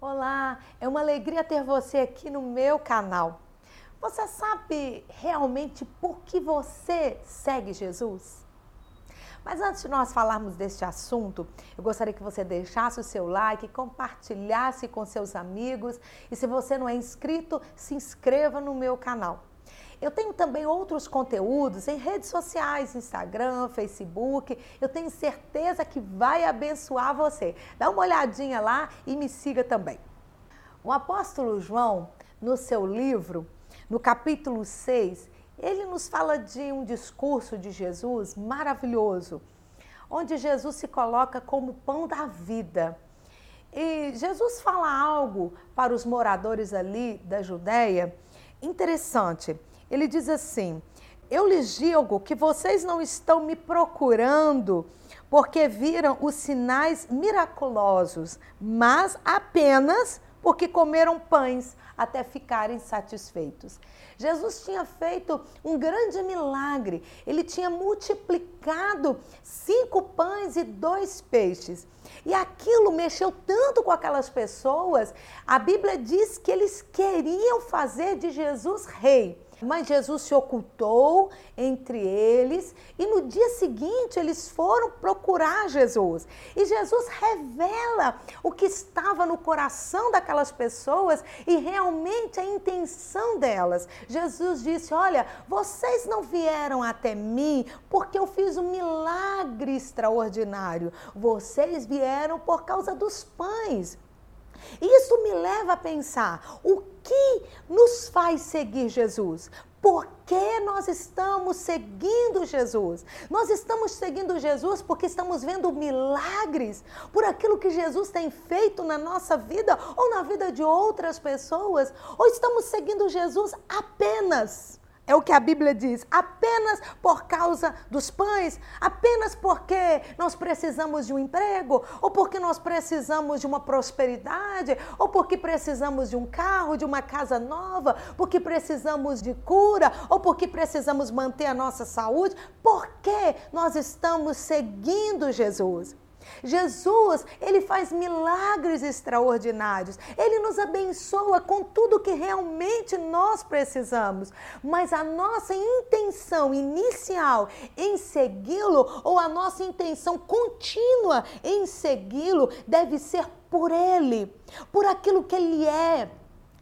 Olá, é uma alegria ter você aqui no meu canal. Você sabe realmente por que você segue Jesus? Mas antes de nós falarmos deste assunto, eu gostaria que você deixasse o seu like, compartilhasse com seus amigos e se você não é inscrito, se inscreva no meu canal. Eu tenho também outros conteúdos em redes sociais, Instagram, Facebook. Eu tenho certeza que vai abençoar você. Dá uma olhadinha lá e me siga também. O apóstolo João, no seu livro, no capítulo 6, ele nos fala de um discurso de Jesus maravilhoso, onde Jesus se coloca como pão da vida. E Jesus fala algo para os moradores ali da Judéia interessante. Ele diz assim: Eu lhes digo que vocês não estão me procurando porque viram os sinais miraculosos, mas apenas porque comeram pães até ficarem satisfeitos. Jesus tinha feito um grande milagre. Ele tinha multiplicado cinco pães e dois peixes. E aquilo mexeu tanto com aquelas pessoas. A Bíblia diz que eles queriam fazer de Jesus rei. Mas Jesus se ocultou entre eles e no dia seguinte eles foram procurar Jesus. E Jesus revela o que estava no coração daquelas pessoas e realmente a intenção delas. Jesus disse: Olha, vocês não vieram até mim porque eu fiz um milagre extraordinário. Vocês vieram por causa dos pães. Isso me leva a pensar o que nos faz seguir Jesus? Por que nós estamos seguindo Jesus? Nós estamos seguindo Jesus porque estamos vendo milagres, por aquilo que Jesus tem feito na nossa vida ou na vida de outras pessoas? Ou estamos seguindo Jesus apenas é o que a Bíblia diz, apenas por causa dos pães, apenas porque nós precisamos de um emprego, ou porque nós precisamos de uma prosperidade, ou porque precisamos de um carro, de uma casa nova, porque precisamos de cura, ou porque precisamos manter a nossa saúde. Por que nós estamos seguindo Jesus? Jesus, ele faz milagres extraordinários. Ele nos abençoa com tudo que realmente nós precisamos. Mas a nossa intenção inicial em segui-lo ou a nossa intenção contínua em segui-lo deve ser por ele, por aquilo que ele é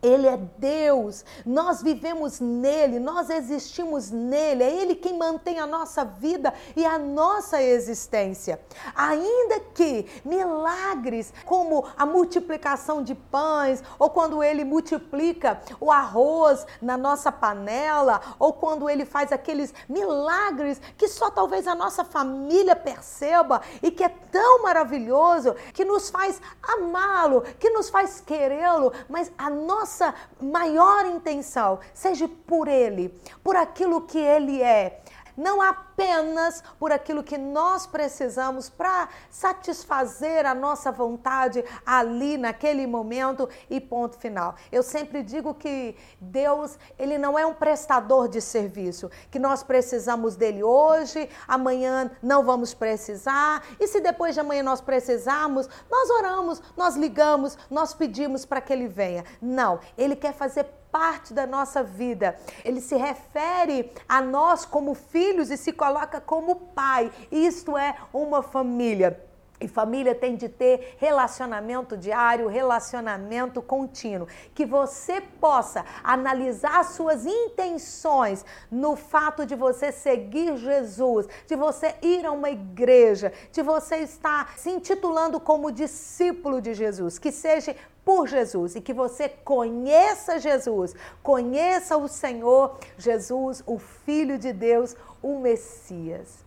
ele é Deus, nós vivemos nele, nós existimos nele, é Ele quem mantém a nossa vida e a nossa existência. Ainda que milagres, como a multiplicação de pães, ou quando Ele multiplica o arroz na nossa panela, ou quando Ele faz aqueles milagres que só talvez a nossa família perceba e que é tão maravilhoso, que nos faz amá-lo, que nos faz querê-lo, mas a nossa nossa maior intenção seja por Ele, por aquilo que Ele é. Não apenas por aquilo que nós precisamos para satisfazer a nossa vontade ali naquele momento e ponto final. Eu sempre digo que Deus, ele não é um prestador de serviço, que nós precisamos dele hoje, amanhã não vamos precisar, e se depois de amanhã nós precisarmos, nós oramos, nós ligamos, nós pedimos para que ele venha. Não, ele quer fazer parte da nossa vida. Ele se refere a nós como filhos e se coloca como pai. Isto é uma família. E família tem de ter relacionamento diário, relacionamento contínuo. Que você possa analisar suas intenções no fato de você seguir Jesus, de você ir a uma igreja, de você estar se intitulando como discípulo de Jesus. Que seja por Jesus e que você conheça Jesus, conheça o Senhor Jesus, o Filho de Deus, o Messias.